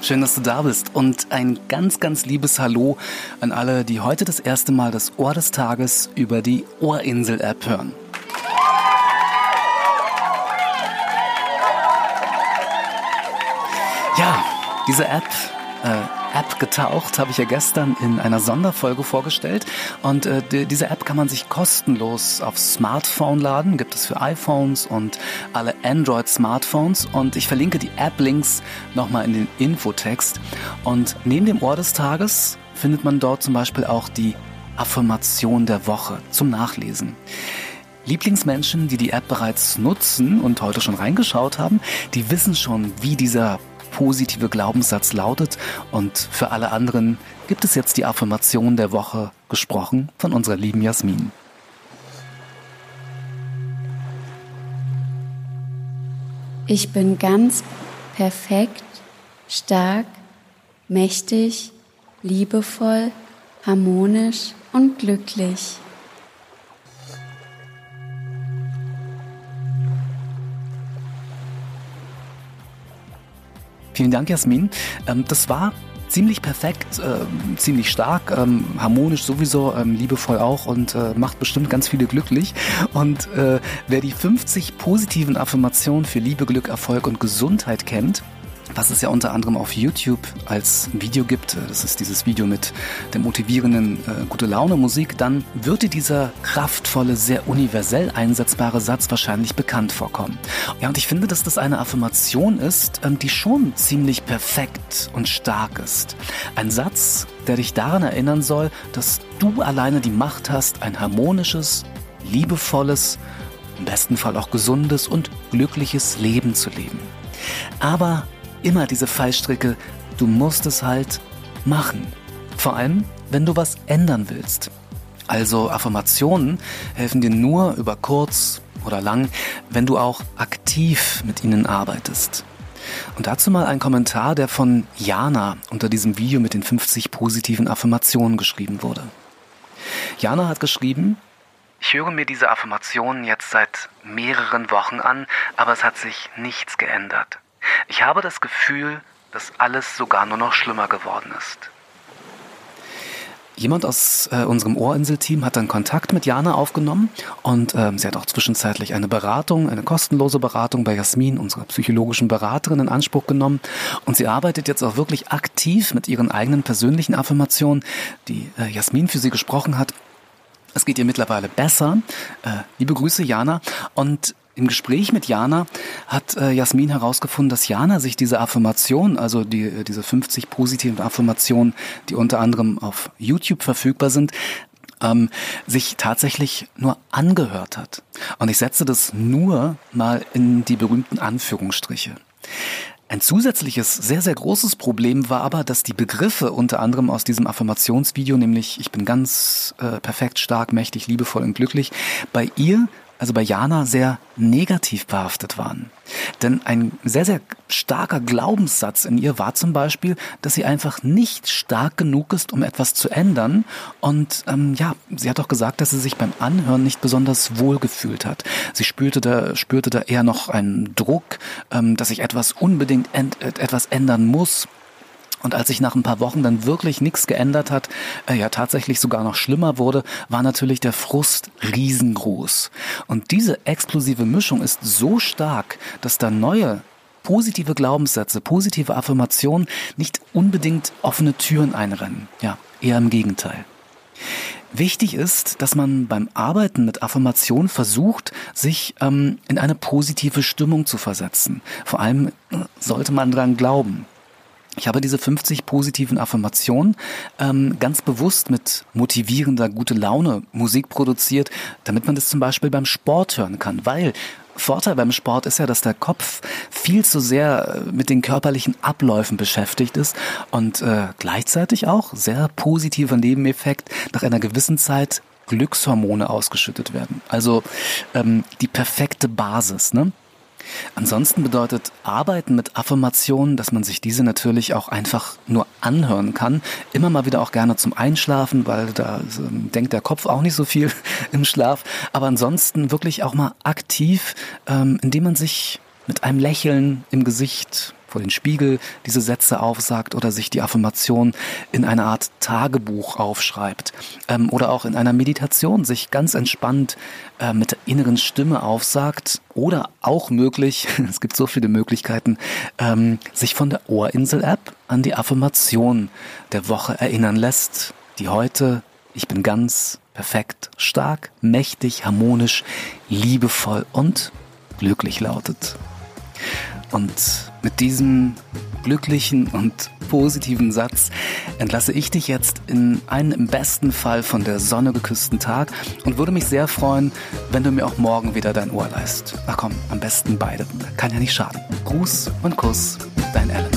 Schön, dass du da bist und ein ganz, ganz liebes Hallo an alle, die heute das erste Mal das Ohr des Tages über die Ohrinsel-App hören. Ja, diese App äh, App getaucht, habe ich ja gestern in einer Sonderfolge vorgestellt. Und äh, die, diese App kann man sich kostenlos auf Smartphone laden, gibt es für iPhones und alle Android-Smartphones. Und ich verlinke die App-Links nochmal in den Infotext. Und neben dem Ohr des Tages findet man dort zum Beispiel auch die Affirmation der Woche zum Nachlesen. Lieblingsmenschen, die die App bereits nutzen und heute schon reingeschaut haben, die wissen schon, wie dieser positive Glaubenssatz lautet. Und für alle anderen gibt es jetzt die Affirmation der Woche gesprochen von unserer lieben Jasmin. Ich bin ganz perfekt, stark, mächtig, liebevoll, harmonisch und glücklich. Vielen Dank, Jasmin. Ähm, das war ziemlich perfekt, äh, ziemlich stark, ähm, harmonisch sowieso, ähm, liebevoll auch und äh, macht bestimmt ganz viele glücklich. Und äh, wer die 50 positiven Affirmationen für Liebe, Glück, Erfolg und Gesundheit kennt, was es ja unter anderem auf YouTube als Video gibt, das ist dieses Video mit der motivierenden äh, gute Laune Musik, dann dir dieser kraftvolle, sehr universell einsetzbare Satz wahrscheinlich bekannt vorkommen. Ja, und ich finde, dass das eine Affirmation ist, ähm, die schon ziemlich perfekt und stark ist. Ein Satz, der dich daran erinnern soll, dass du alleine die Macht hast, ein harmonisches, liebevolles, im besten Fall auch gesundes und glückliches Leben zu leben. Aber immer diese Fallstricke, du musst es halt machen. Vor allem, wenn du was ändern willst. Also Affirmationen helfen dir nur über kurz oder lang, wenn du auch aktiv mit ihnen arbeitest. Und dazu mal ein Kommentar, der von Jana unter diesem Video mit den 50 positiven Affirmationen geschrieben wurde. Jana hat geschrieben, ich höre mir diese Affirmationen jetzt seit mehreren Wochen an, aber es hat sich nichts geändert. Ich habe das Gefühl, dass alles sogar nur noch schlimmer geworden ist. Jemand aus äh, unserem Ohrinsel-Team hat dann Kontakt mit Jana aufgenommen und ähm, sie hat auch zwischenzeitlich eine Beratung, eine kostenlose Beratung bei Jasmin, unserer psychologischen Beraterin, in Anspruch genommen. Und sie arbeitet jetzt auch wirklich aktiv mit ihren eigenen persönlichen Affirmationen, die äh, Jasmin für sie gesprochen hat. Es geht ihr mittlerweile besser. Äh, liebe Grüße, Jana. Und im Gespräch mit Jana hat äh, Jasmin herausgefunden, dass Jana sich diese Affirmation, also die, äh, diese 50 positiven Affirmationen, die unter anderem auf YouTube verfügbar sind, ähm, sich tatsächlich nur angehört hat. Und ich setze das nur mal in die berühmten Anführungsstriche. Ein zusätzliches, sehr, sehr großes Problem war aber, dass die Begriffe unter anderem aus diesem Affirmationsvideo, nämlich ich bin ganz äh, perfekt, stark, mächtig, liebevoll und glücklich, bei ihr also bei Jana sehr negativ behaftet waren. Denn ein sehr, sehr starker Glaubenssatz in ihr war zum Beispiel, dass sie einfach nicht stark genug ist, um etwas zu ändern. Und ähm, ja, sie hat auch gesagt, dass sie sich beim Anhören nicht besonders wohl gefühlt hat. Sie spürte da, spürte da eher noch einen Druck, ähm, dass sich etwas unbedingt etwas ändern muss. Und als sich nach ein paar Wochen dann wirklich nichts geändert hat, äh, ja tatsächlich sogar noch schlimmer wurde, war natürlich der Frust riesengroß. Und diese explosive Mischung ist so stark, dass da neue positive Glaubenssätze, positive Affirmationen nicht unbedingt offene Türen einrennen. Ja, eher im Gegenteil. Wichtig ist, dass man beim Arbeiten mit Affirmation versucht, sich ähm, in eine positive Stimmung zu versetzen. Vor allem äh, sollte man dran glauben. Ich habe diese 50 positiven Affirmationen ähm, ganz bewusst mit motivierender, gute Laune Musik produziert, damit man das zum Beispiel beim Sport hören kann, weil Vorteil beim Sport ist ja, dass der Kopf viel zu sehr äh, mit den körperlichen Abläufen beschäftigt ist und äh, gleichzeitig auch sehr positiver Nebeneffekt nach einer gewissen Zeit Glückshormone ausgeschüttet werden. Also ähm, die perfekte Basis. Ne? Ansonsten bedeutet Arbeiten mit Affirmationen, dass man sich diese natürlich auch einfach nur anhören kann. Immer mal wieder auch gerne zum Einschlafen, weil da denkt der Kopf auch nicht so viel im Schlaf. Aber ansonsten wirklich auch mal aktiv, ähm, indem man sich mit einem Lächeln im Gesicht vor den Spiegel diese Sätze aufsagt oder sich die Affirmation in eine Art Tagebuch aufschreibt ähm, oder auch in einer Meditation sich ganz entspannt äh, mit der inneren Stimme aufsagt oder auch möglich, es gibt so viele Möglichkeiten, ähm, sich von der Ohrinsel-App an die Affirmation der Woche erinnern lässt, die heute ich bin ganz perfekt, stark, mächtig, harmonisch, liebevoll und glücklich lautet. Und mit diesem glücklichen und positiven Satz entlasse ich dich jetzt in einen im besten Fall von der Sonne geküssten Tag und würde mich sehr freuen, wenn du mir auch morgen wieder dein Ohr leist. Ach komm, am besten beide. Kann ja nicht schaden. Gruß und Kuss, dein Alan.